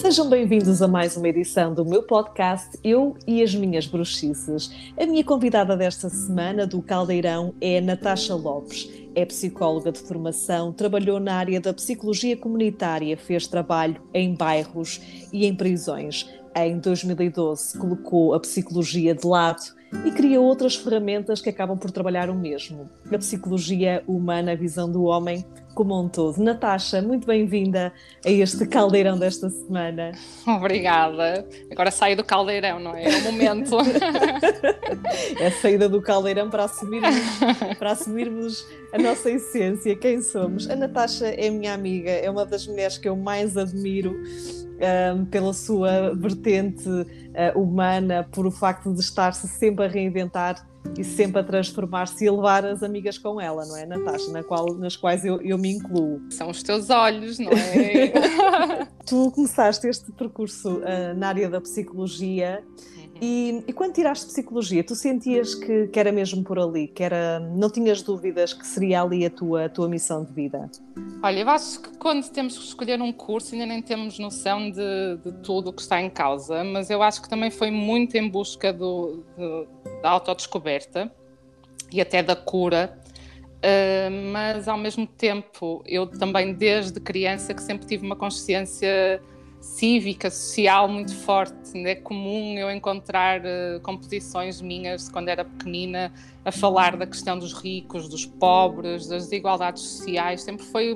Sejam bem-vindos a mais uma edição do meu podcast Eu e as Minhas Bruxices. A minha convidada desta semana do Caldeirão é Natasha Lopes. É psicóloga de formação, trabalhou na área da psicologia comunitária, fez trabalho em bairros e em prisões. Em 2012, colocou a psicologia de lado e cria outras ferramentas que acabam por trabalhar o mesmo. A psicologia humana, a visão do homem como um todo. Natasha, muito bem-vinda a este caldeirão desta semana. Obrigada. Agora saio do caldeirão, não é? É o momento. é a saída do caldeirão para assumirmos, para assumirmos a nossa essência, quem somos. A Natasha é minha amiga, é uma das mulheres que eu mais admiro um, pela sua vertente uh, humana, por o facto de estar-se sempre a reinventar e sempre a transformar-se e a levar as amigas com ela, não é, Natasha? Na qual, nas quais eu, eu me incluo. São os teus olhos, não é? tu começaste este percurso uh, na área da psicologia e, e, quando tiraste psicologia, tu sentias que, que, era mesmo por ali, que era, não tinhas dúvidas que seria ali a tua, a tua missão de vida? Olha, eu acho que quando temos que escolher um curso ainda nem temos noção de, de tudo o que está em causa, mas eu acho que também foi muito em busca do, do da autodescoberta e até da cura. Uh, mas ao mesmo tempo, eu também desde criança que sempre tive uma consciência cívica, social muito forte. É comum eu encontrar uh, composições minhas quando era pequenina a falar da questão dos ricos, dos pobres, das desigualdades sociais. Sempre foi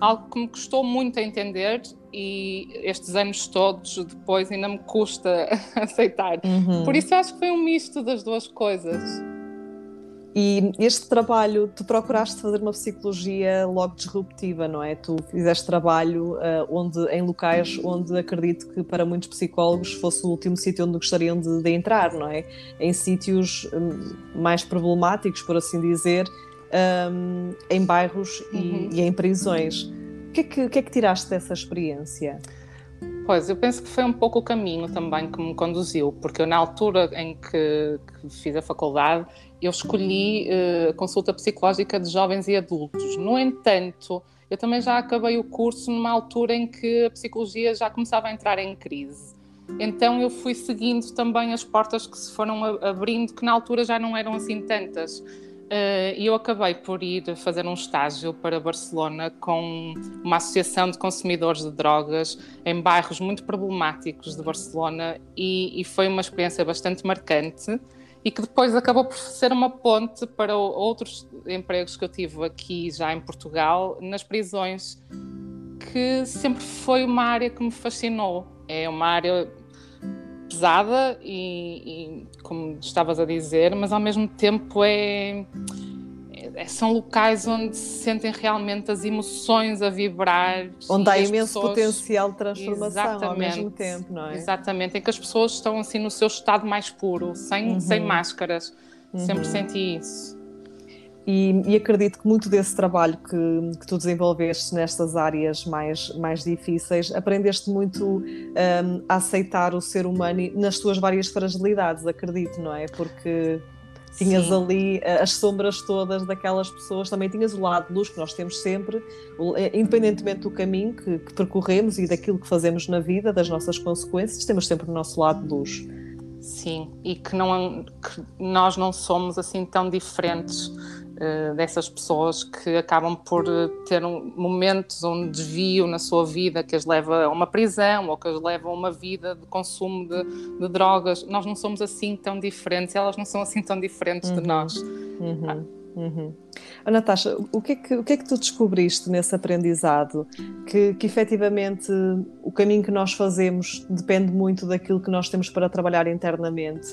algo que me custou muito a entender e estes anos todos depois ainda me custa aceitar. Uhum. Por isso acho que foi um misto das duas coisas. E este trabalho, tu procuraste fazer uma psicologia logo disruptiva, não é? Tu fizeste trabalho uh, onde, em locais onde acredito que para muitos psicólogos fosse o último sítio onde gostariam de, de entrar, não é? Em sítios um, mais problemáticos, por assim dizer, um, em bairros uhum. e, e, em prisões. O que, é que, o que é que tiraste dessa experiência? Pois, eu penso que foi um pouco o caminho também que me conduziu, porque eu, na altura em que, que fiz a faculdade, eu escolhi uh, consulta psicológica de jovens e adultos. No entanto, eu também já acabei o curso numa altura em que a psicologia já começava a entrar em crise. Então eu fui seguindo também as portas que se foram abrindo, que na altura já não eram assim tantas. Eh, e eu acabei por ir fazer um estágio para Barcelona com uma associação de consumidores de drogas em bairros muito problemáticos de Barcelona e, e foi uma experiência bastante marcante e que depois acabou por ser uma ponte para outros empregos que eu tive aqui já em Portugal, nas prisões, que sempre foi uma área que me fascinou. É uma área pesada e, e, como estavas a dizer, mas ao mesmo tempo é, são locais onde se sentem realmente as emoções a vibrar. Onde há imenso pessoas... potencial de transformação Exatamente. ao mesmo tempo, não é? Exatamente, em que as pessoas estão assim no seu estado mais puro, sem, uhum. sem máscaras. Uhum. Sempre senti isso. E, e, acredito que muito desse trabalho que, que, tu desenvolveste nestas áreas mais, mais difíceis, aprendeste muito um, a aceitar o ser humano nas suas várias fragilidades, acredito, não é? Porque tinhas Sim. ali eh, as sombras todas daquelas pessoas, também tinhas o lado de luz que nós temos sempre, eh, independentemente do caminho que, que percorremos e daquilo que fazemos na vida, das nossas consequências, temos sempre o nosso lado de luz. Sim, e que, não, que nós não somos assim tão diferentes dessas pessoas que acabam por eh, ter um, momentos, um desvio na sua vida que as leva a uma prisão ou que as leva a uma vida de consumo de, de drogas. Nós não somos assim tão diferentes, elas não são assim tão diferentes uhum. de nós. Uhum. Ah. Uhum. Oh, Natasha, o que, é que, o que é que tu descobriste nesse aprendizado? Que, que efetivamente o caminho que nós fazemos depende muito daquilo que nós temos para trabalhar internamente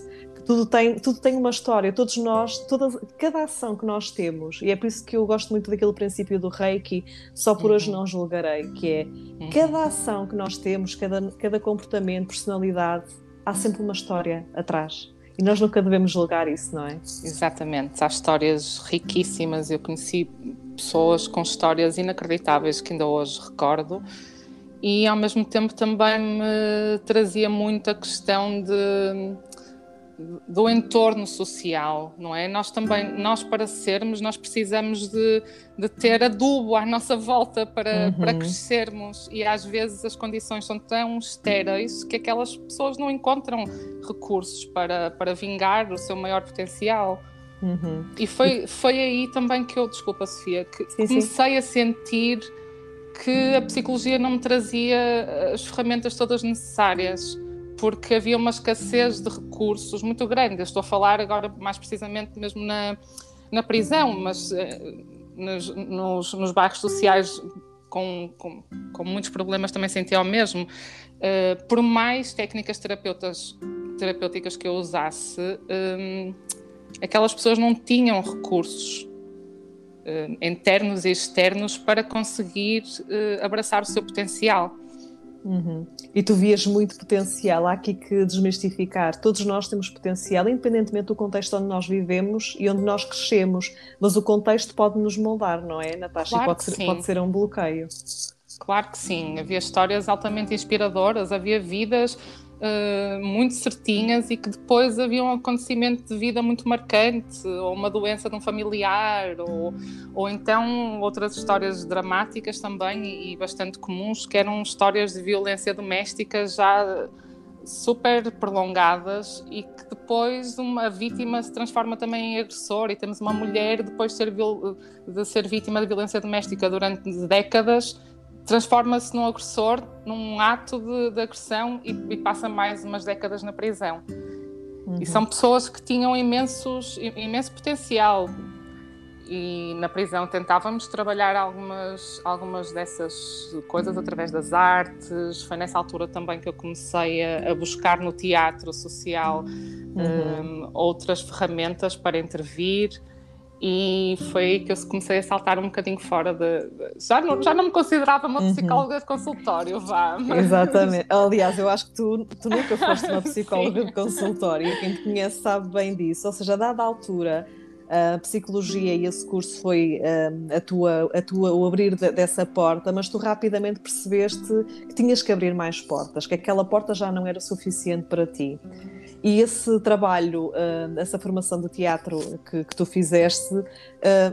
tudo tem, tudo tem uma história, todos nós, toda, cada ação que nós temos, e é por isso que eu gosto muito daquele princípio do Reiki, só por uhum. hoje não julgarei, que é uhum. cada ação que nós temos, cada, cada comportamento, personalidade, há sempre uma história atrás. E nós nunca devemos julgar isso, não é? Exatamente, há histórias riquíssimas. Eu conheci pessoas com histórias inacreditáveis que ainda hoje recordo, e ao mesmo tempo também me trazia muito a questão de do entorno social, não é? Nós também, nós para sermos, nós precisamos de, de ter adubo à nossa volta para, uhum. para crescermos e às vezes as condições são tão estéreis que aquelas pessoas não encontram recursos para, para vingar o seu maior potencial. Uhum. E foi, foi aí também que eu, desculpa Sofia, que sim, comecei sim. a sentir que a psicologia não me trazia as ferramentas todas necessárias porque havia uma escassez de recursos muito grande. Eu estou a falar agora mais precisamente mesmo na, na prisão, mas eh, nos, nos, nos, bairros sociais com, com, com, muitos problemas também sentia o mesmo. Uh, por mais técnicas terapeutas, terapêuticas que eu usasse, um, aquelas pessoas não tinham recursos internos e externos para conseguir uh, abraçar o seu potencial. Uhum. E tu vias muito potencial, há aqui que desmistificar. Todos nós temos potencial, independentemente do contexto onde nós vivemos e onde nós crescemos, mas o contexto pode nos moldar, não é, Natasha? Claro pode, ser, pode ser um bloqueio. Claro que sim, havia histórias altamente inspiradoras, havia vidas uh, muito certinhas e que depois havia um acontecimento de vida muito marcante, ou uma doença de um familiar, ou, ou então outras histórias dramáticas também e, bastante comuns, que eram histórias de violência doméstica já super prolongadas e que depois uma vítima se transforma também em agressor e temos uma mulher depois de ser, de ser vítima de violência doméstica durante décadas transforma-se num agressor, num ato de, de agressão e, e, passa mais umas décadas na prisão. Uhum. E são pessoas que tinham imensos, imenso potencial. E na prisão tentávamos trabalhar algumas, algumas dessas coisas através das artes. Foi nessa altura também que eu comecei a, a buscar no teatro social uhum. um, outras ferramentas para intervir e foi que eu comecei a saltar um bocadinho fora de. de já, não, já não me considerava uma uhum. psicóloga uhum. de consultório, vá. Mas... Exatamente. Aliás, eu acho que tu, tu nunca foste uma psicóloga de consultório e quem te conhece sabe bem disso. Ou seja, a dada altura, a psicologia e esse curso foi um, a tua, a tua, o abrir de, dessa porta, mas tu rapidamente percebeste que tinhas que abrir mais portas, que aquela porta já não era suficiente para ti. E esse trabalho, uh, essa formação de teatro que, que tu fizeste, uh,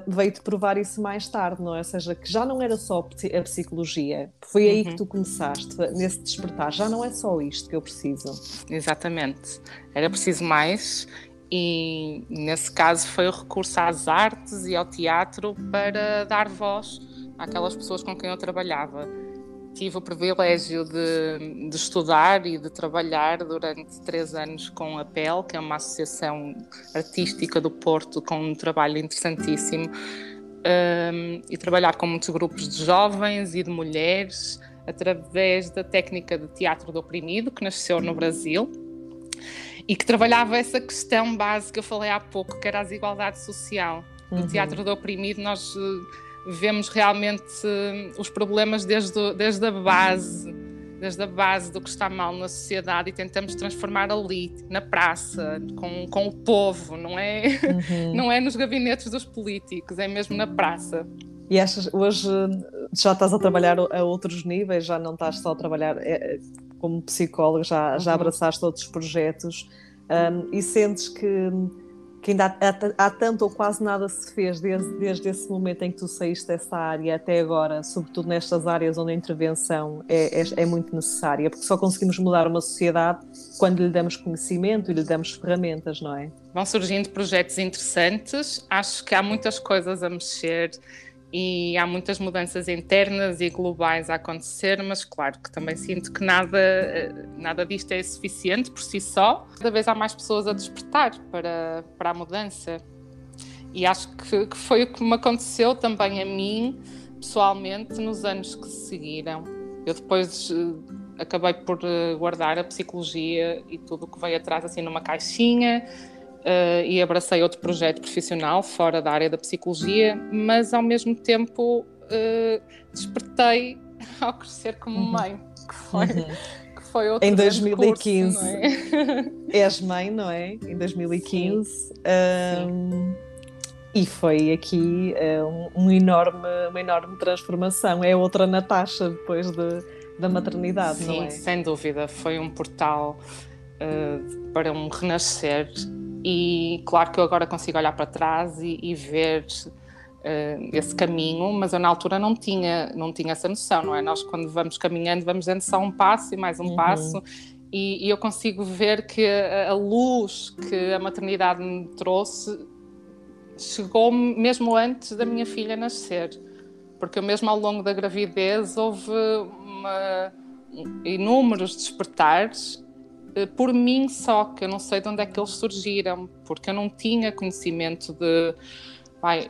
veio-te provar isso mais tarde, não é? Ou seja, que já não era só a psicologia. Foi aí uhum. que tu começaste, nesse despertar. Já não é só isto que eu preciso. Exatamente. Era preciso mais. E nesse caso foi o recurso às artes e ao teatro para dar voz àquelas pessoas com quem eu trabalhava tive o privilégio de, de, estudar e de trabalhar durante três anos com a PEL, que é uma associação artística do Porto com um trabalho interessantíssimo, um, e trabalhar com muitos grupos de jovens e de mulheres através da técnica de teatro do oprimido, que nasceu no Brasil e que trabalhava essa questão básica que eu falei há pouco, que era a desigualdade social. No uhum. teatro do oprimido nós vemos realmente uh, os problemas desde, desde a base, desde a base do que está mal na sociedade e tentamos transformar ali, na praça, com, com o povo, não é, uhum. não é nos gabinetes dos políticos, é mesmo na praça. E achas, hoje já estás a trabalhar a outros níveis, já não estás só a trabalhar é, como psicólogo, já, uhum. já abraçaste outros projetos um, e sentes que que ainda há, há, tanto ou quase nada se fez desde, desde esse momento em que tu saíste dessa área até agora, sobretudo nestas áreas onde a intervenção é, é, é, muito necessária, porque só conseguimos mudar uma sociedade quando lhe damos conhecimento e lhe damos ferramentas, não é? Vão surgindo projetos interessantes, acho que há muitas coisas a mexer e há muitas mudanças internas e globais a acontecer, mas claro que também sinto que nada, nada disto é suficiente por si só. Cada vez há mais pessoas a despertar para, para a mudança. E acho que, que foi o que me aconteceu também a mim, pessoalmente, nos anos que seguiram. Eu depois uh, acabei por uh, guardar a psicologia e tudo o que veio atrás assim numa caixinha uh, e abracei outro projeto profissional fora da área da psicologia, mas ao mesmo tempo uh, despertei ao crescer como uhum. mãe, que foi, uhum. que foi outro Em 2015 curso, é? és mãe, não é? Em 2015. Sim. Um, e foi aqui um, um, enorme, uma enorme transformação. É outra Natasha depois de, da maternidade, Sim, não é? Sim, sem dúvida. Foi um portal uh, para um renascer. E claro que eu agora consigo olhar para trás e, e ver uh, esse caminho, mas eu na altura não tinha, não tinha essa noção, não é? Nós quando vamos caminhando, vamos dando só um passo e mais um uhum. passo. E, e, eu consigo ver que a, a luz que a maternidade me trouxe chegou mesmo antes da minha filha nascer, porque mesmo ao longo da gravidez houve uma, inúmeros despertares por mim só, que eu não sei de onde é que eles surgiram, porque eu não tinha conhecimento de.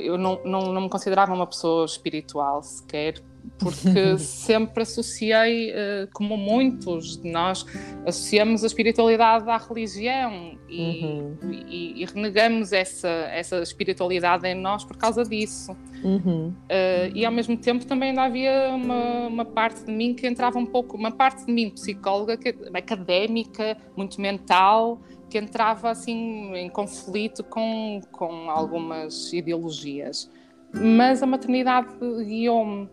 Eu não, não, não me considerava uma pessoa espiritual sequer, porque sempre associei, uh, como muitos de nós, associamos a espiritualidade à religião e, uhum. e, e, renegamos essa, essa espiritualidade em nós por causa disso. Uhum. Uh, e ao mesmo tempo também ainda havia uma, uma, parte de mim que entrava um pouco, uma parte de mim psicóloga, que, académica, muito mental, que entrava assim em conflito com, com algumas ideologias. Mas a maternidade guiou-me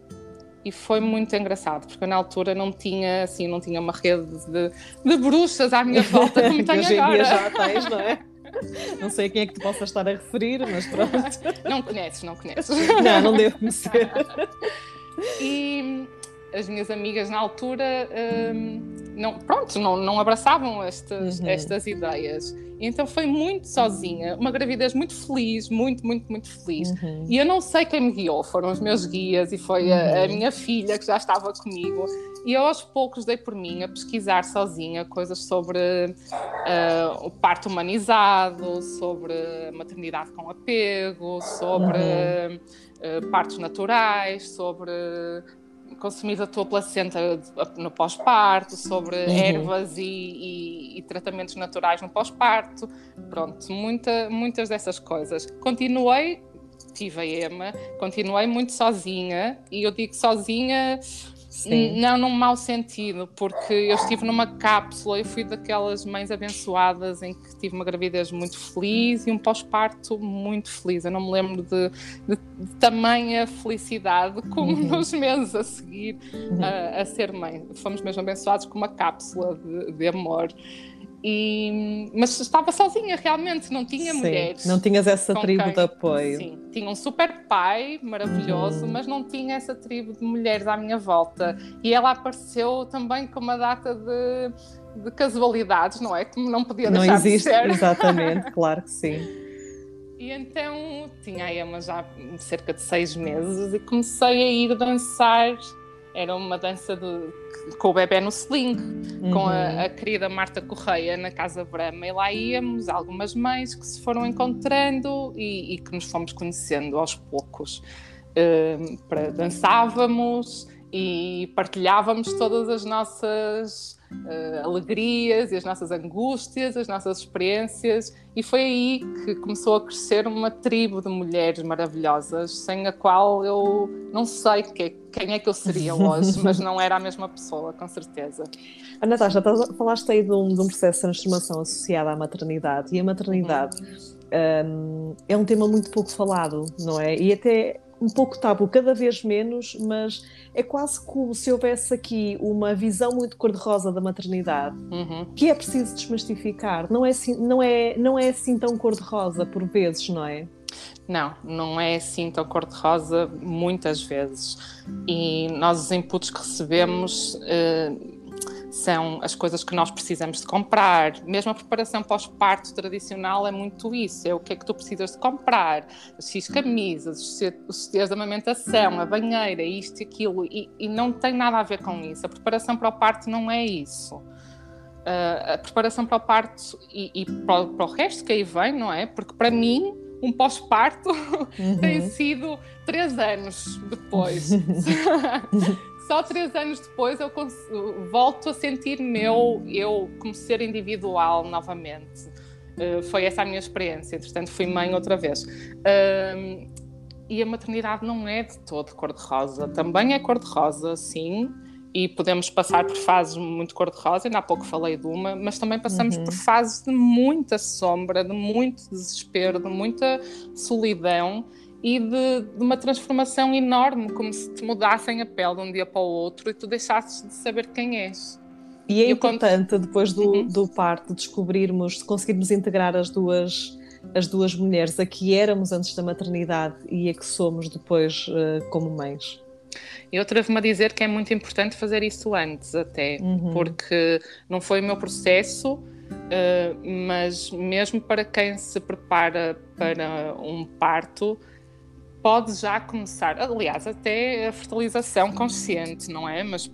e foi muito engraçado, porque eu na altura não tinha, assim, não tinha uma rede de, de bruxas à minha volta como tenho hoje agora. Em dia já tens, não é? Não sei a quem é que tu possa estar a referir, mas pronto. Não conheces, não conheces. Não, não devo conhecer. E as minhas amigas na altura hum, não, pronto, não, não abraçavam estas, uhum. estas ideias. Então foi muito sozinha, uma gravidez muito feliz, muito, muito, muito feliz. Uhum. E eu não sei quem me guiou, foram os meus guias e foi uhum. a, a, uhum. minha filha que já estava comigo. E eu aos poucos dei por mim a pesquisar sozinha coisas sobre uh, o parto humanizado, sobre maternidade com apego, sobre uh, partos naturais, sobre consumir a tua placenta no pós-parto, sobre uhum. ervas e, e, e, tratamentos naturais no pós-parto, pronto, muita, muitas dessas coisas. Continuei, tive a EMA, continuei muito sozinha, e eu digo sozinha Sim. Não num mau sentido, porque eu estive numa cápsula, eu fui daquelas mães abençoadas em que tive uma gravidez muito feliz e um pós-parto muito feliz. Eu não me lembro de, de, de tamanha felicidade como uhum. nos meses a seguir uhum. a, a, ser mãe. Fomos mesmo abençoados com uma cápsula de, de amor. E, mas estava sozinha realmente, não tinha sim, mulheres. Não tinhas essa tribo quem, de apoio. Sim, tinha um super pai maravilhoso, uhum. mas não tinha essa tribo de mulheres à minha volta. E ela apareceu também com uma data de, de casualidades, não é? Como não podia deixar não existe, de ser. Exatamente, claro que sim. E então tinha a Emma já cerca de seis meses e comecei a ir dançar. Era uma dança de com o bebê no sling, uhum. com a, uhum. a, querida Marta Correia na Casa Brama, e lá íamos, algumas mães que se foram encontrando e, e que nos fomos conhecendo aos poucos. Uh, para, dançávamos e partilhávamos todas as nossas uh, alegrias e as nossas angústias, as nossas experiências, e foi aí que começou a crescer uma tribo de mulheres maravilhosas, sem a qual eu não sei que, quem é que eu seria hoje, mas não era a mesma pessoa, com certeza. A Natasha, falaste aí de um, de um processo de transformação associado à maternidade, e a maternidade. Uhum. Um, é um tema muito pouco falado, não é? E até um pouco tabu, cada vez menos, mas é quase como se houvesse aqui uma visão muito cor-de-rosa da maternidade uhum. que é preciso desmistificar. Não é assim, não é, não é assim tão cor-de-rosa por vezes, não é? Não, não é assim tão cor-de-rosa muitas vezes. E nós, os inputs que recebemos, uh, são as coisas que nós precisamos de comprar. Mesmo a preparação pós-parto tradicional é muito isso: é o que é que tu precisas de comprar, as X camisas, os sutiãs de amamentação, a banheira, isto e aquilo, e, e, não tem nada a ver com isso. A preparação para o parto não é isso. Uh, a preparação para o parto e, e para, o, para o resto que aí vem, não é? Porque para mim um pós-parto uhum. tem sido três anos depois. só três anos depois eu volto a sentir meu eu como ser individual novamente. Uh, foi essa a minha experiência. Entretanto, fui mãe outra vez. Uh, e a maternidade não é de todo cor-de-rosa. Também é cor-de-rosa, sim. E podemos passar por fases muito cor-de-rosa, ainda há pouco falei de uma, mas também passamos uhum. por fases de muita sombra, de muito desespero, de muita solidão e de, de, uma transformação enorme, como se te mudassem a pele de um dia para o outro e tu deixasses de saber quem és. E é importante, conto... depois do, uhum. do parto, descobrirmos, conseguirmos integrar as duas, as duas mulheres, a que éramos antes da maternidade e a que somos depois uh, como mães. Eu atrevo-me a dizer que é muito importante fazer isso antes, até, uhum. porque não foi o meu processo, uh, mas mesmo para quem se prepara para um parto, pode já começar. Aliás, até a fertilização consciente, não é? Mas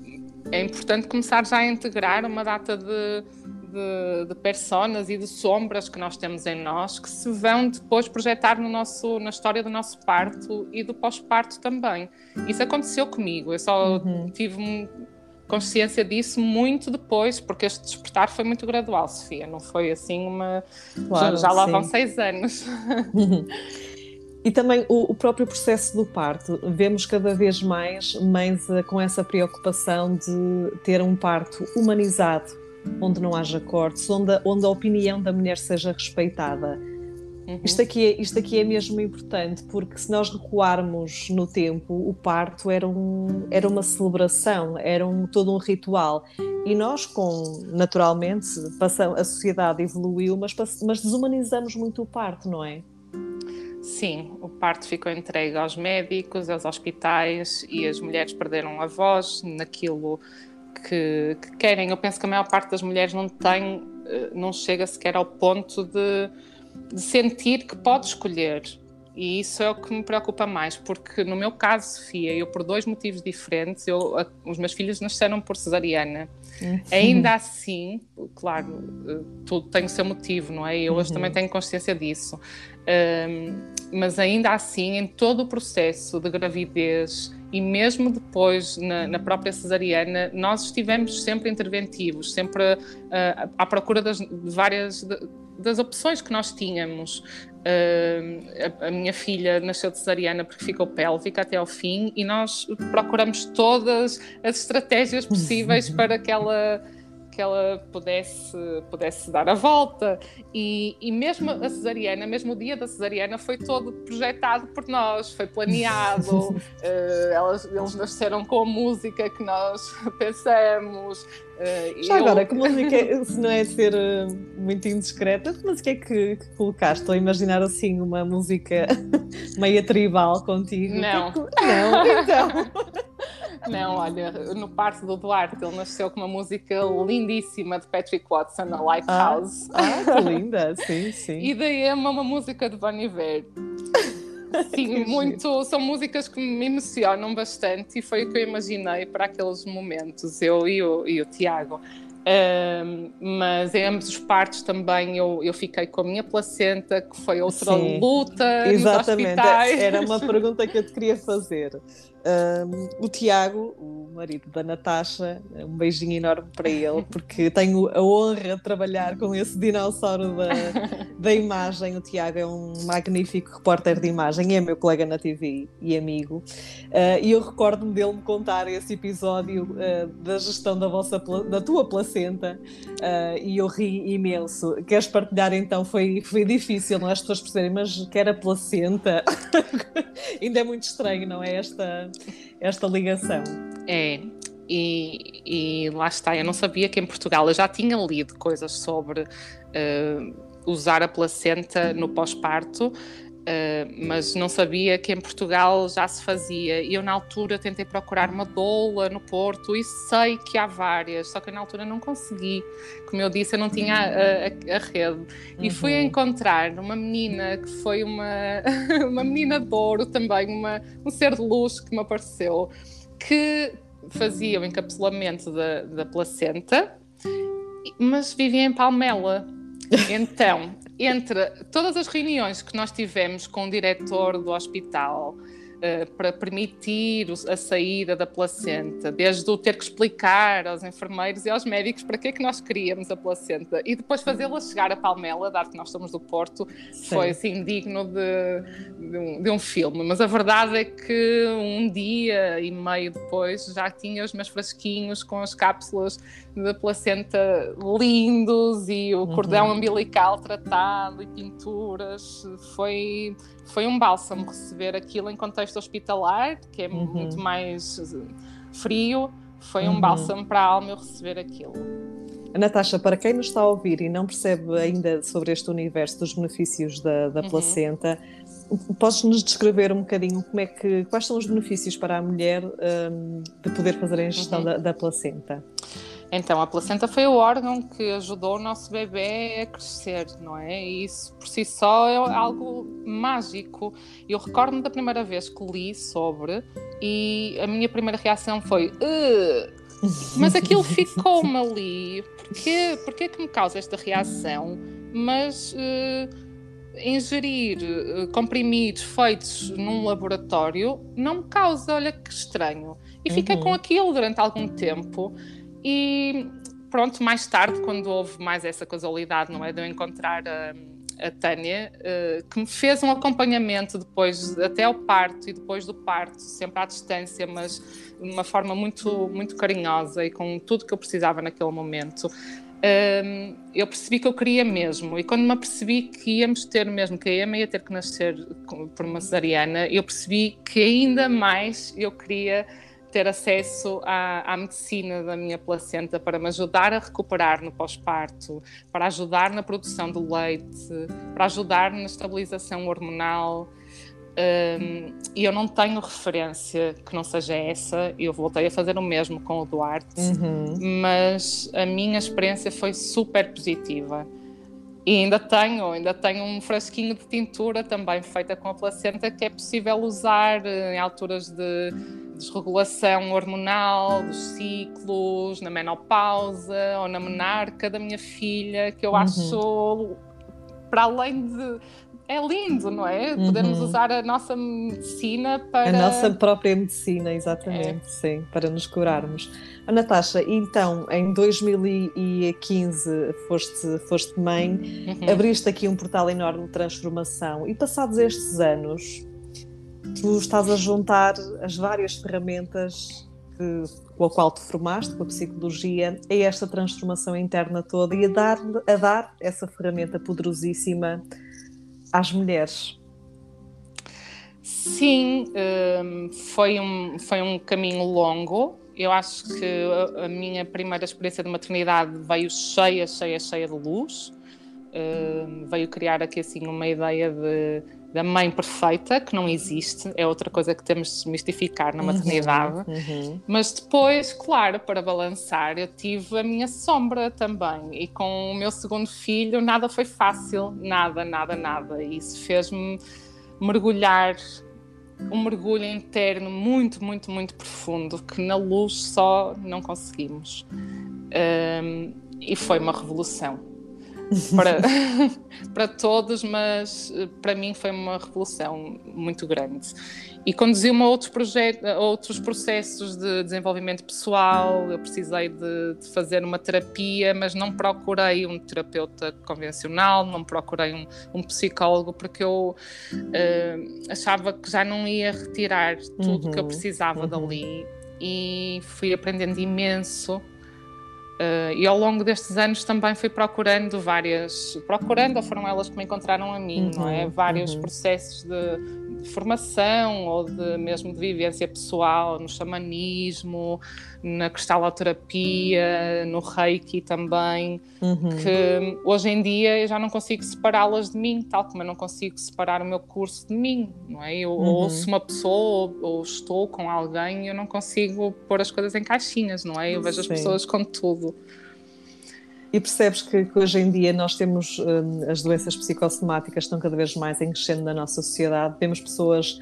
é importante começar já a integrar uma data de, de, de personas e de sombras que nós temos em nós que se vão depois projetar no nosso, na história do nosso parto e do pós-parto também. Isso aconteceu comigo, eu só uhum. tive consciência disso muito depois, porque este despertar foi muito gradual, Sofia, não foi assim uma. Claro, já, já lá vão seis anos. E também o, o, próprio processo do parto. Vemos cada vez mais mães uh, com essa preocupação de ter um parto humanizado, onde não haja cortes, onde, onde a opinião da mulher seja respeitada. Uhum. Isto, aqui é, isto aqui é mesmo importante, porque se nós recuarmos no tempo, o parto era, um, era uma celebração, era um, todo um ritual. E nós, com naturalmente, passamos, a sociedade evoluiu, mas, mas desumanizamos muito o parto, não é? Sim, o parto ficou entregue aos médicos, aos hospitais e as mulheres perderam a voz naquilo que, que querem. Eu penso que a maior parte das mulheres não tem, eh, não chega sequer ao ponto de, de sentir que pode escolher. E isso é o que me preocupa mais, porque no meu caso, Sofia, eu por dois motivos diferentes, eu, os meus filhos nasceram por cesariana. Uhum. Ainda assim, claro, eh, tudo tem o seu motivo, não é? Eu hoje uhum. também tenho consciência disso. Um, mas ainda assim, em todo o processo de gravidez e mesmo depois na, na própria cesariana, nós estivemos sempre interventivos, sempre uh, à procura das várias de, das opções que nós tínhamos. Uh, a, a, minha filha nasceu de cesariana porque ficou pélvica até ao fim e nós procuramos todas as estratégias possíveis para que ela que ela pudesse, pudesse dar a volta. E, e mesmo a cesariana, mesmo o dia da cesariana, foi todo projetado por nós, foi planeado. uh, elas, eles nasceram com a música que nós pensamos. Uh, Já eu... agora, que música, é, se não é ser uh, muito indiscreta, que música é que, que colocaste? Estou a imaginar assim uma música meia tribal contigo. Não. Que... Não, então. Não, olha, no parto do Duarte ele nasceu com uma música lindíssima de Patrick Watson, a Lighthouse. Ah, ah que linda, sim, sim. E daí é uma, uma música de Bon Iver. Sim, muito. São músicas que me emocionam bastante e foi o que eu imaginei para aqueles momentos, eu e o, e o Tiago. Um, mas em ambos os partos também eu, eu fiquei com a minha placenta, que foi outra Sim, luta. Exatamente, era uma pergunta que eu te queria fazer. Um, o Tiago, o marido da Natasha, um beijinho enorme para ele, porque tenho a honra de trabalhar com esse dinossauro da, da imagem. O Tiago é um magnífico repórter de imagem, é meu colega na TV e amigo. Uh, e eu recordo-me dele me contar esse episódio uh, da gestão da, vossa, da tua placenta uh, e eu ri imenso. Queres partilhar então? Foi, foi difícil, não é? As pessoas perceberem, mas que era placenta. Ainda é muito estranho, não é? Esta esta ligação. É, e, e, lá está, eu não sabia que em Portugal eu já tinha lido coisas sobre uh, usar a placenta no pós-parto, Uh, mas não sabia que em Portugal já se fazia. E eu, na altura, tentei procurar uma doula no Porto e sei que há várias, só que na altura não consegui. Como eu disse, eu não tinha a, a, a rede. E uhum. fui encontrar uma menina que foi uma, uma menina de ouro também, uma, um ser de luz que me apareceu, que fazia o encapsulamento da, da placenta, mas vivia em Palmela. Então, entre todas as reuniões que nós tivemos com o diretor do hospital, para permitir a saída da placenta, desde o ter que explicar aos enfermeiros e aos médicos para que é que nós queríamos a placenta e depois fazê-la chegar a Palmela, dado que nós somos do Porto, Sim. foi assim digno de, de, um, de, um, filme. Mas a verdade é que um dia e meio depois já tinha os meus frasquinhos com as cápsulas da placenta lindos e o cordão uhum. umbilical tratado e pinturas. Foi foi um bálsamo receber aquilo em contexto hospitalar, que é uhum. muito mais frio. foi um uhum. bálsamo para a alma eu receber aquilo. Natasha, para quem nos está a ouvir e não percebe ainda sobre este universo dos benefícios da, da uhum. placenta, podes nos descrever um bocadinho como é que, quais são os benefícios para a mulher um, de poder fazer a ingestão uhum. da, da placenta? Então, a placenta foi o órgão que ajudou o nosso bebê a crescer, não é? E isso por si só é algo mágico. Eu recordo-me da primeira vez que li sobre e a minha primeira reação foi. Mas aquilo ficou-me ali. Porquê, porquê que me causa esta reação? Mas uh, ingerir uh, comprimidos feitos num laboratório não me causa, olha que estranho. E fiquei uhum. com aquilo durante algum tempo. E pronto, mais tarde, quando houve mais essa casualidade, não é? De eu encontrar a, a Tânia, uh, que me fez um acompanhamento depois, até ao parto e depois do parto, sempre à distância, mas de uma forma muito, muito carinhosa e com tudo que eu precisava naquele momento. Um, eu percebi que eu queria mesmo, e quando me apercebi que íamos ter mesmo, que a Emma ia ter que nascer por uma cesariana, eu percebi que ainda mais eu queria ter acesso à, à, medicina da minha placenta para me ajudar a recuperar no pós-parto, para ajudar na produção do leite, para ajudar na estabilização hormonal. Um, e eu não tenho referência que não seja essa. Eu voltei a fazer o mesmo com o Duarte, uhum. mas a minha experiência foi super positiva. E ainda tenho, ainda tenho um frasquinho de tintura também feita com a placenta que é possível usar em alturas de desregulação hormonal, dos ciclos, na menopausa ou na menarca da minha filha, que eu uhum. acho para além de é lindo, não é? Uhum. Podermos usar a nossa medicina para. A nossa própria medicina, exatamente, é. sim, para nos curarmos. A Natasha, então, em 2015 foste, foste mãe, uhum. abriste aqui um portal enorme de transformação e passados estes anos, tu estás a juntar as várias ferramentas que, com a qual te formaste, com a psicologia, a esta transformação interna toda e a dar, a dar essa ferramenta poderosíssima às mulheres. Sim, hum, foi um, foi um caminho longo. Eu acho que a minha primeira experiência de maternidade veio cheia, cheia, cheia de luz. Hum, veio criar aqui assim uma ideia de, da mãe perfeita, que não existe, é outra coisa que temos de desmistificar na maternidade. Uhum, uhum. Mas depois, claro, para balançar, eu tive a minha sombra também. E com o meu segundo filho, nada foi fácil, nada, nada, nada. E isso fez-me mergulhar, um mergulho interno muito, muito, muito profundo, que na luz só não conseguimos. Um, e foi uma revolução para, para todos, mas eh, para mim foi uma revolução muito grande. E conduziu-me a outros, projetos, a outros processos de desenvolvimento pessoal. Eu precisei de, de, fazer uma terapia, mas não procurei um terapeuta convencional, não procurei um, um psicólogo, porque eu uh, achava que já não ia retirar tudo uhum, que eu uhum, precisava uhum. dali. E fui aprendendo imenso Uh, e ao longo destes anos também fui procurando várias, procurando, ou foram elas que me encontraram a mim, uhum, não é? Uhum, vários uhum. processos de, de, formação ou de mesmo de vivência pessoal, no xamanismo, na cristaloterapia, no reiki também, uhum. que hoje em dia eu já não consigo separá-las de mim, tal como eu não consigo separar o meu curso de mim, não é? Eu uhum. ouço uma pessoa ou, ou, estou com alguém e eu não consigo pôr as coisas em caixinhas, não é? Eu vejo Sim. as pessoas com tudo. E percebes que, que, hoje em dia nós temos hum, as doenças psicossomáticas estão cada vez mais em crescendo na nossa sociedade. Temos pessoas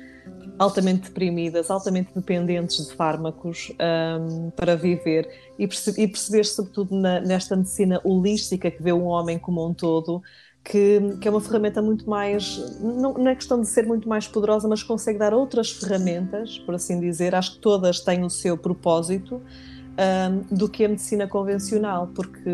altamente deprimidas, altamente dependentes de fármacos um, para viver e, perce perceber, sobretudo, na, nesta medicina holística que vê o homem como um todo, que, que, é uma ferramenta muito mais, não, não é questão de ser muito mais poderosa, mas consegue dar outras ferramentas, por assim dizer. Acho que todas têm o seu propósito um, do que a medicina convencional, porque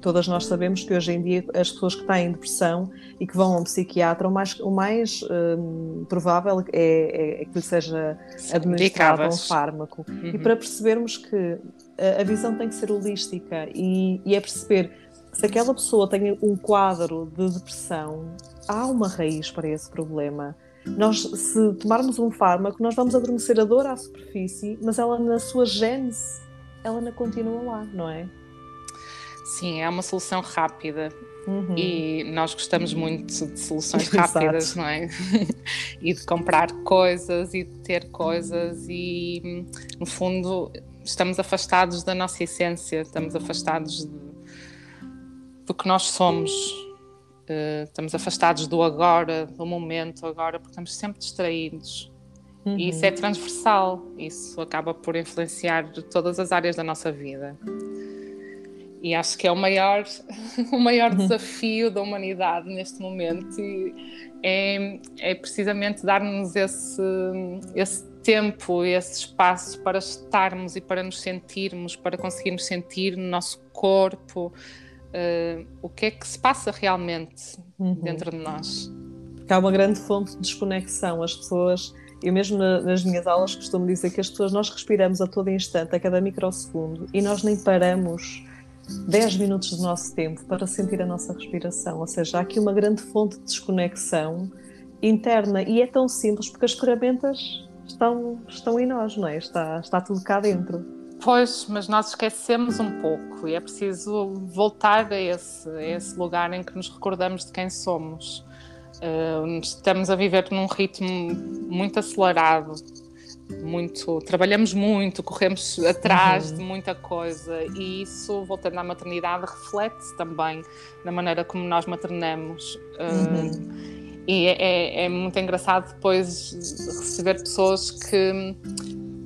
todas nós sabemos que hoje em dia as pessoas que têm depressão e que vão a um psiquiatra, o mais, o mais um, provável é, é, é, que lhe seja administrado um fármaco. Uhum. E para percebermos que a, a, visão tem que ser holística e, e é perceber se aquela pessoa tem um quadro de depressão, há uma raiz para esse problema. Nós, se tomarmos um fármaco, nós vamos adormecer a dor à superfície, mas ela na sua gênese ela ainda continua lá, não é? Sim, é uma solução rápida. Uhum. E nós gostamos muito de soluções rápidas, não é? e de comprar coisas e de ter coisas, e no fundo estamos afastados da nossa essência, estamos afastados de, do que nós somos, uh, estamos afastados do agora, do momento agora, porque estamos sempre distraídos. Uhum. E isso é transversal, isso acaba por influenciar todas as áreas da nossa vida. E acho que é o maior, o maior uhum. desafio da humanidade neste momento é, é precisamente dar-nos esse, esse tempo, esse espaço para estarmos e para nos sentirmos, para conseguirmos sentir no nosso corpo uh, o que é que se passa realmente uhum. dentro de nós. Porque há uma grande fonte de desconexão. As pessoas, eu mesmo nas minhas aulas costumo dizer que as pessoas, nós respiramos a todo instante, a cada microsegundo, e nós nem paramos 10 minutos do nosso tempo para sentir a nossa respiração. Ou seja, há aqui uma grande fonte de desconexão interna e é tão simples porque as ferramentas estão, estão em nós, não é? Está, está tudo cá dentro. Pois, mas nós esquecemos um pouco e é preciso voltar a esse, a esse lugar em que nos recordamos de quem somos. Uh, estamos a viver num ritmo muito acelerado, muito, trabalhamos muito, corremos atrás uhum. de muita coisa e isso, voltando à maternidade, reflete-se também na maneira como nós maternamos. Uhum. Uh, e é, é, é, muito engraçado depois receber pessoas que,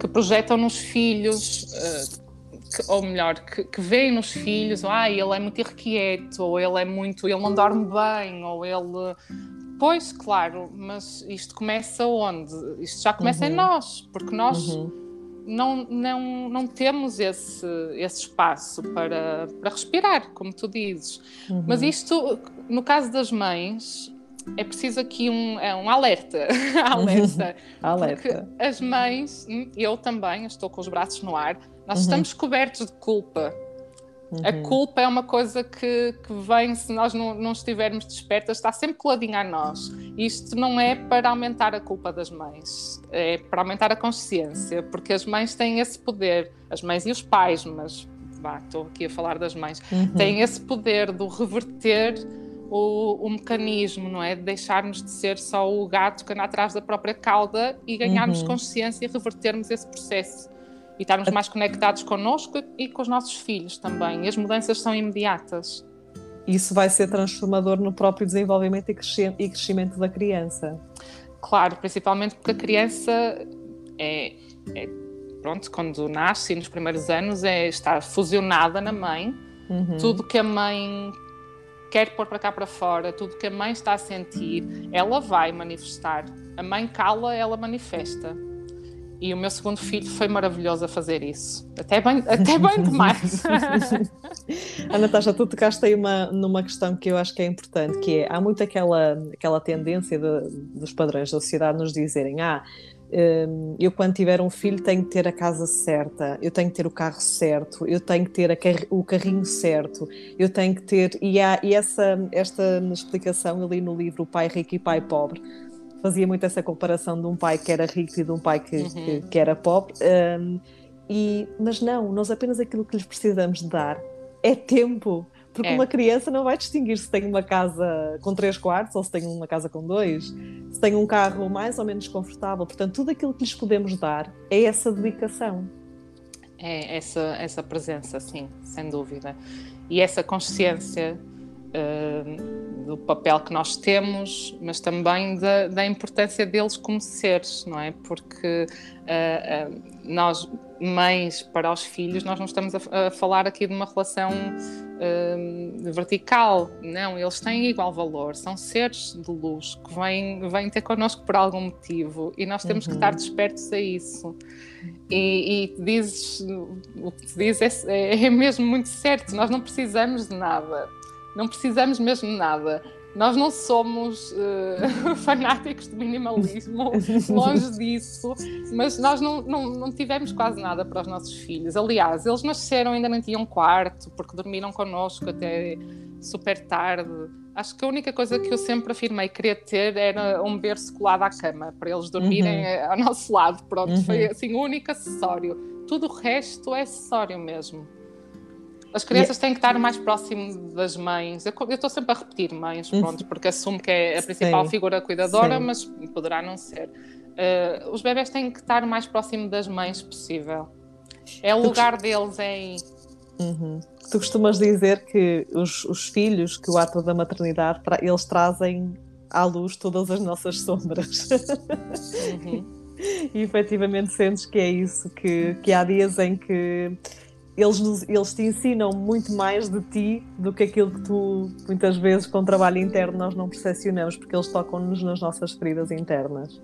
que projetam nos filhos, uh, que, ou melhor, que, que veem nos filhos, ah, ele é muito irrequieto, ou ele é muito, ele não dorme bem, ou ele Pois, claro, mas isto começa onde? Isto já começa uhum. em nós, porque nós uhum. não, não, não temos esse, esse espaço para, para respirar, como tu dizes. Uhum. Mas isto, no caso das mães, é preciso aqui um, é um alerta. alerta. alerta. Porque as mães, eu também, estou com os braços no ar, nós uhum. estamos cobertos de culpa Uhum. A culpa é uma coisa que, que vem, se nós não, não estivermos despertas, está sempre coladinha a nós. Isto não é para aumentar a culpa das mães, é para aumentar a consciência, porque as mães têm esse poder, as mães e os pais, mas vá, estou aqui a falar das mães, uhum. têm esse poder de reverter o, o, mecanismo, não é? De deixarmos de ser só o gato que anda atrás da própria cauda e ganharmos uhum. consciência e revertermos esse processo e estarmos mais conectados connosco e com os nossos filhos também. E as mudanças são imediatas. Isso vai ser transformador no próprio desenvolvimento e crescimento da criança. Claro, principalmente porque a criança é, é pronto, quando nasce nos primeiros anos é estar fusionada na mãe. Uhum. Tudo que a mãe quer pôr para cá para fora, tudo que a mãe está a sentir, ela vai manifestar. A mãe cala, ela manifesta. E o meu segundo filho foi maravilhoso a fazer isso. Até bem, até bem demais. a Natasha, tu tocaste aí uma, numa questão que eu acho que é importante, que é, há muito aquela, aquela tendência de, dos padrões da sociedade nos dizerem, ah, hum, eu quando tiver um filho tenho que ter a casa certa, eu tenho que ter o carro certo, eu tenho que ter car o carrinho certo, eu tenho que ter... E há e essa, esta explicação ali no livro Pai Rico e Pai Pobre, fazia muito essa comparação de um pai que era rico e de um pai que, uhum. que, que, era pobre. Um, e, mas não, nós apenas aquilo que lhes precisamos dar é tempo. Porque é. uma criança não vai distinguir se tem uma casa com três quartos ou se tem uma casa com dois, se tem um carro mais ou menos confortável. Portanto, tudo aquilo que lhes podemos dar é essa dedicação. É essa, essa presença, sim, sem dúvida. E essa consciência uh, do papel que nós temos, mas também da, da, importância deles como seres, não é? Porque uh, uh, nós, mães para os filhos, nós não estamos a, a falar aqui de uma relação vertical, não, eles têm igual valor, são seres de luz que vêm, vêm ter connosco por algum motivo e nós temos uhum. que estar despertos a isso. E, e dizes, o que te dizes é, é mesmo muito certo, nós não precisamos de nada não precisamos mesmo de nada. Nós não somos uh, fanáticos de minimalismo, longe disso, mas nós não, não, não, tivemos quase nada para os nossos filhos. Aliás, eles nasceram ainda não tinham quarto, porque dormiram connosco até super tarde. Acho que a única coisa que eu sempre afirmei querer ter era um berço colado à cama, para eles dormirem uhum. ao nosso lado. Pronto, uhum. foi assim o único acessório tudo o resto é acessório mesmo. As crianças têm que estar mais próximo das mães. Eu estou sempre a repetir mães, uhum. pronto, porque assumo que é a principal Sim. figura cuidadora, Sim. mas poderá não ser. Uh, os bebés têm que estar o mais próximo das mães possível. É o lugar deles, é aí. Uhum. Tu costumas dizer que os, os, filhos, que o ato da maternidade, eles trazem à luz todas as nossas sombras. Uhum. e efetivamente sentes que é isso, que, que há dias em que eles, eles te ensinam muito mais de ti do que aquilo que tu, muitas vezes, com trabalho interno, nós não percepcionamos, porque eles tocam-nos nas nossas feridas internas.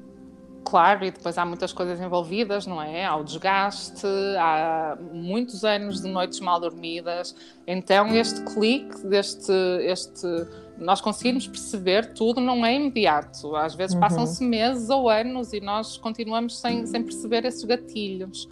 Claro, e depois há muitas coisas envolvidas, não é? Há o desgaste, há muitos anos de noites mal dormidas. Então, este clique, deste, este, nós conseguimos perceber tudo, não é imediato. Às vezes uhum. passam-se meses ou anos e nós continuamos sem, sem perceber esses gatilhos.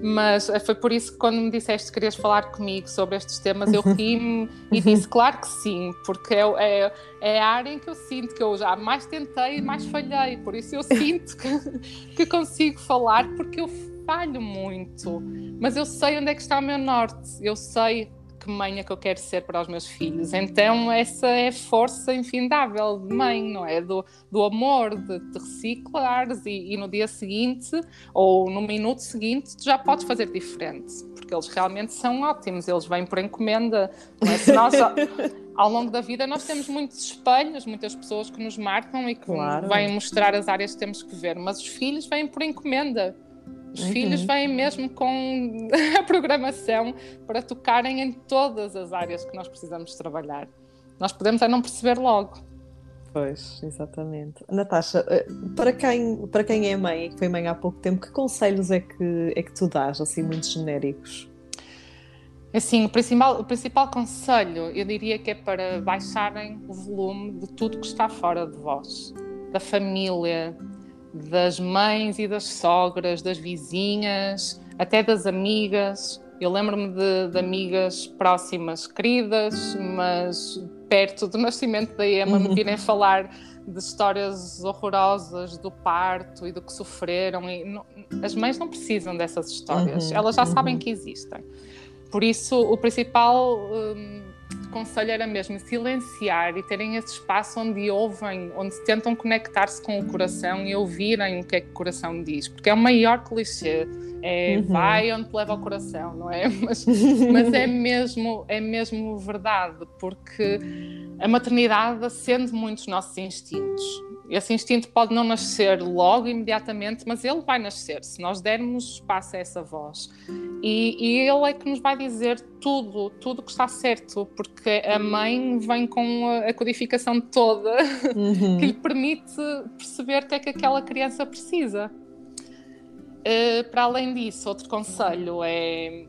Mas eh, foi por isso que quando me disseste que querias falar comigo sobre estes temas, eu ri-me e disse claro que sim, porque é, é, é, a área em que eu sinto que eu já mais tentei e mais falhei, por isso eu sinto que, que consigo falar porque eu falho muito, mas eu sei onde é que está o meu norte, eu sei que mãe é que eu quero ser para os meus filhos. Então, essa é a força infindável de mãe, não é? Do, do amor, de, de reciclares e, e, no dia seguinte ou no minuto seguinte tu já podes fazer diferente, porque eles realmente são ótimos, eles vêm por encomenda. É? Nós, ao longo da vida, nós temos muitos espelhos, muitas pessoas que nos marcam e que claro. vêm mostrar as áreas que temos que ver, mas os filhos vêm por encomenda. Os uhum. filhos vêm mesmo com a programação para tocarem em todas as áreas que nós precisamos trabalhar. Nós podemos é não perceber logo. Pois, exatamente. Natasha, eh, para quem, para quem é mãe e que foi mãe há pouco tempo, que conselhos é que, é que tu dás, assim, muito genéricos? Assim, o principal, o principal conselho, eu diria que é para baixarem o volume de tudo que está fora de vós, da família, das mães e das sogras, das vizinhas, até das amigas. Eu lembro-me de, de, amigas próximas, queridas, mas perto do nascimento da Emma, me virem falar de histórias horrorosas do parto e do que sofreram. Não, as mães não precisam dessas histórias, uhum, elas já uhum. sabem que existem. Por isso, o principal. Hum, conselho era mesmo silenciar e terem esse espaço onde ouvem, onde tentam conectar-se com o coração e ouvirem o que é que o coração diz, porque é o maior clichê. É uhum. vai onde te leva o coração, não é? Mas, mas é mesmo é mesmo verdade, porque a maternidade acende muito os nossos instintos. Esse instinto pode não nascer logo, imediatamente, mas ele vai nascer se nós dermos espaço a essa voz. E, e ele é que nos vai dizer tudo, tudo que está certo, porque a mãe vem com a codificação toda uhum. que lhe permite perceber o que é que aquela criança precisa. Uh, para além disso, outro conselho é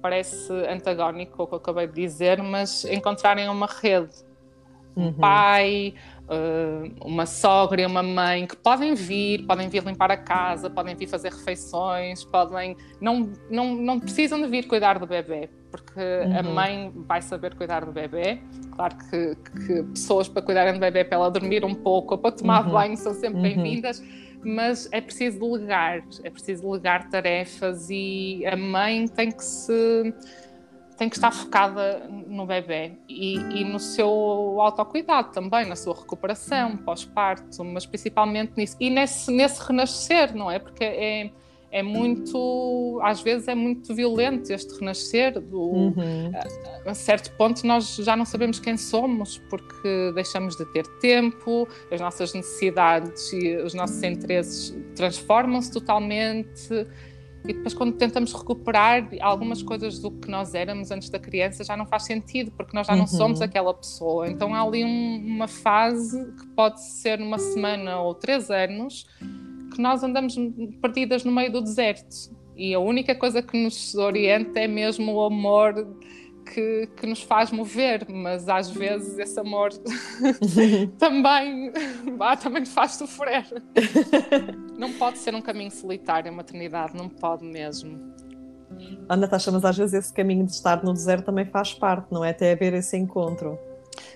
parece antagónico ao que eu acabei de dizer, mas encontrarem uma rede, um uhum. pai, uma sogra e uma mãe que podem vir, podem vir limpar a casa, podem vir fazer refeições, podem não não não precisam de vir cuidar do bebê, porque uhum. a mãe vai saber cuidar do bebê. Claro que, que pessoas para cuidarem do bebê para ela dormir um pouco ou para tomar uhum. banho são sempre uhum. bem-vindas mas é preciso delegar, é preciso delegar tarefas e a mãe tem que se tem que estar focada no bebê e, e no seu autocuidado também, na sua recuperação pós-parto, mas principalmente nisso. E nesse, nesse renascer, não é? Porque é, é muito, às vezes é muito violento este renascer. Do, uhum. a, a, certo ponto nós já não sabemos quem somos porque deixamos de ter tempo, as nossas necessidades e os nossos interesses transformam-se totalmente e depois, quando tentamos recuperar algumas coisas do que nós éramos antes da criança, já não faz sentido, porque nós já não uhum. somos aquela pessoa. Então, há ali um, uma fase que pode ser uma semana ou três anos que nós andamos perdidas no meio do deserto. E a única coisa que nos orienta é mesmo o amor que, que nos faz mover, mas às vezes esse amor também, bah, também nos faz sofrer. não pode ser um caminho solitário a maternidade, não pode mesmo. Ah, Natasha, mas às vezes esse caminho de estar no deserto também faz parte, não é? Até haver esse encontro.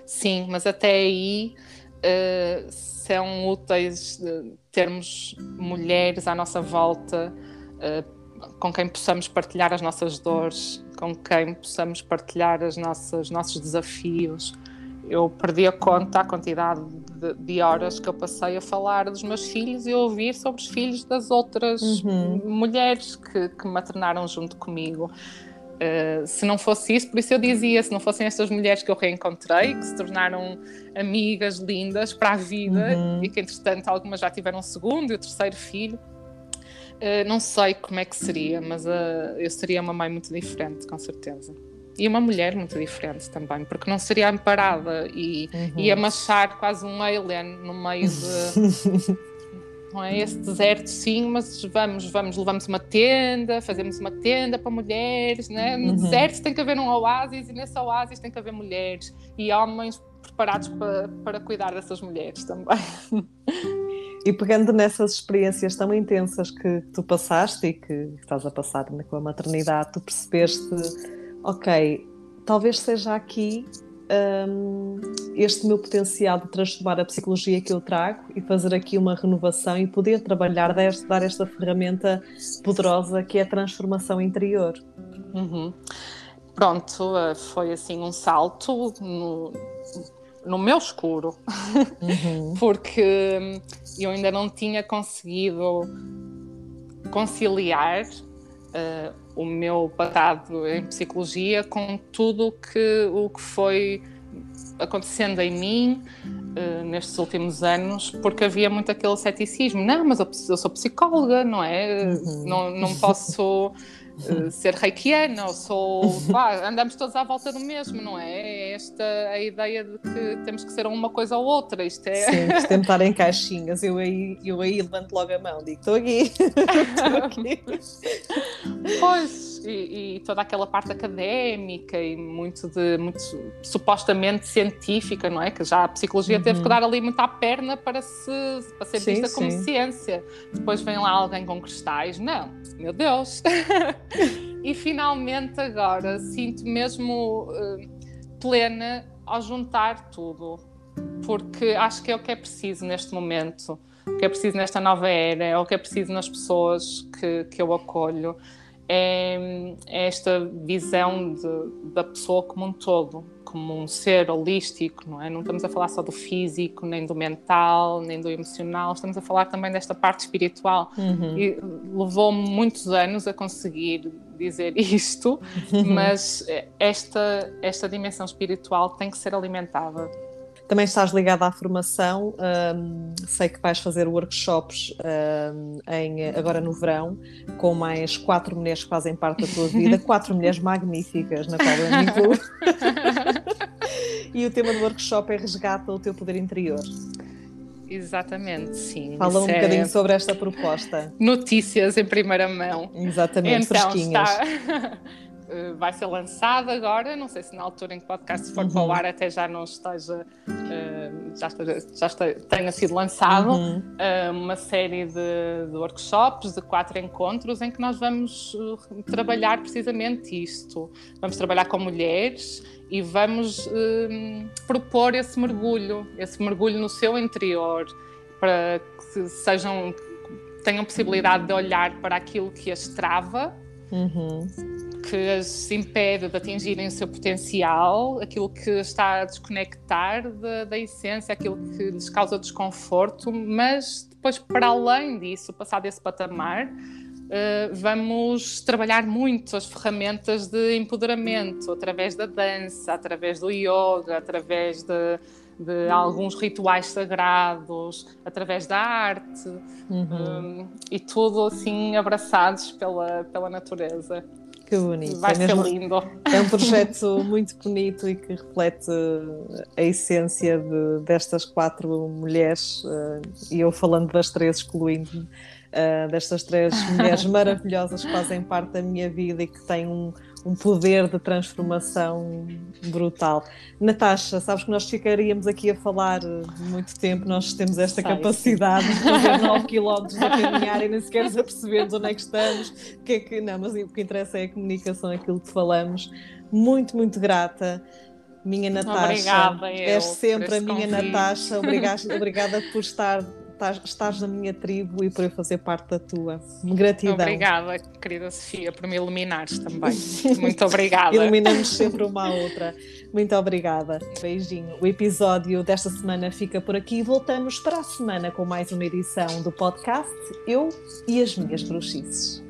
Sim, mas até aí uh, são úteis uh, termos mulheres à nossa volta uh, com quem possamos partilhar as nossas dores, com quem possamos partilhar as nossas nossos desafios. Eu perdi a conta a quantidade de, de, horas que eu passei a falar dos meus filhos e a ouvir sobre os filhos das outras uhum. mulheres que, que maternaram junto comigo. Uh, se não fosse isso, por isso eu dizia, se não fossem estas mulheres que eu reencontrei, que se tornaram amigas lindas para a vida uhum. e que entretanto algumas já tiveram um segundo e o terceiro filho, uh, não sei como é que seria, mas uh, eu seria uma mãe muito diferente, com certeza. E uma mulher muito diferente também, porque não seria amparada e uhum. ia machar quase um alien no meio de não é? Esse deserto, sim, mas vamos, vamos, levamos uma tenda, fazemos uma tenda para mulheres, né? No uhum. deserto tem que haver um oásis e nesse oásis tem que haver mulheres e homens preparados para, para cuidar dessas mulheres também. E pegando nessas experiências tão intensas que tu passaste e que estás a passar com a maternidade, tu percebeste, ok, talvez seja aqui um, este meu potencial de transformar a psicologia que eu trago e fazer aqui uma renovação e poder trabalhar, deste, dar esta ferramenta poderosa que é a transformação interior. Uhum. Pronto, eh, foi assim um salto no, no meu escuro, uhum. porque hum, eu ainda não tinha conseguido conciliar uh, o meu passado em psicologia com tudo que, o que foi acontecendo em mim uh, nestes últimos anos, porque havia muito aquele ceticismo. Não, mas eu, eu sou psicóloga, não é? Uhum. Não, não posso uh, ser reikiana, ou sou. Pá, andamos todos à volta do mesmo, não é? É esta a ideia de que temos que ser uma coisa ou outra. Isto é. Sim, isto estar em caixinhas. Eu aí, eu aí levanto logo a mão, digo: estou aqui. estou aqui. pois e, e, toda aquela parte académica e muito de muito supostamente científica, não é? Que já a psicologia uhum. teve que uhum. dar ali muito à perna para, se, para ser sim, vista como sim. ciência. Depois vem lá alguém com cristais, não, meu Deus! e finalmente agora sinto mesmo uh, plena ao juntar tudo, porque acho que é o que é preciso neste momento. O que é preciso nesta nova era, é o que é preciso nas pessoas que, que eu acolho é, é esta visão de, da pessoa como um todo, como um ser holístico, não é? Não estamos a falar só do físico, nem do mental, nem do emocional, estamos a falar também desta parte espiritual. Uhum. E levou-me muitos anos a conseguir dizer isto, mas esta, esta dimensão espiritual tem que ser alimentada também estás ligada à formação, um, sei que vais fazer workshops um, em, agora no verão, com mais quatro mulheres que fazem parte da tua vida, quatro mulheres magníficas, na qual eu me incluo. e o tema do workshop é Resgata o teu poder interior. Exatamente, sim. Fala um é... bocadinho sobre esta proposta. Notícias em primeira mão. Exatamente, então, fresquinhas. Está... Eh, vai ser lançada agora, não sei se na altura em que o podcast for uhum. para o ar até já não esteja, uh, já, esteja, já esteja, tenha sido lançado, uhum. uh, uma série de, de, workshops, de quatro encontros, em que nós vamos trabalhar precisamente isto. Vamos trabalhar com mulheres e vamos propor esse mergulho, esse mergulho no seu interior, para que sejam, tenham possibilidade de olhar para aquilo que as trava. Uhum que as impede de atingirem o seu potencial, aquilo que está a desconectar da, da essência, aquilo que lhes causa desconforto, mas depois, para além disso, passar desse patamar, Uh, vamos trabalhar muito as ferramentas de empoderamento através da dança, através do yoga, através de, de alguns rituais sagrados, através da arte uhum. um, eh, e tudo assim abraçados pela, pela natureza. Que bonito. Vai é ser mesmo, lindo. É um projeto muito bonito e que reflete a essência de, destas quatro mulheres, uh, e eu falando das três, excluindo uh, destas três mulheres maravilhosas que fazem parte da minha vida e que têm um, um poder de transformação brutal. Natasha, sabes que nós ficaríamos aqui a falar muito tempo, nós temos esta Sai, capacidade sim. de fazer 9 km a caminhar e nem sequer percebemos onde é que estamos, que é que, não, mas o que interessa é a comunicação, aquilo que falamos. Muito, muito grata minha Natasha. Obrigada, És sempre a minha convite. Natasha. Obrigada, obrigada por estar estás, estás na minha tribo e por eu fazer parte da tua. Gratidão. Obrigada, querida Sofia, por me iluminares também. Muito obrigada. Iluminamos sempre uma à outra. Muito obrigada. Beijinho. O episódio desta semana fica por aqui. Voltamos para a semana com mais uma edição do podcast Eu e as Minhas Bruxices.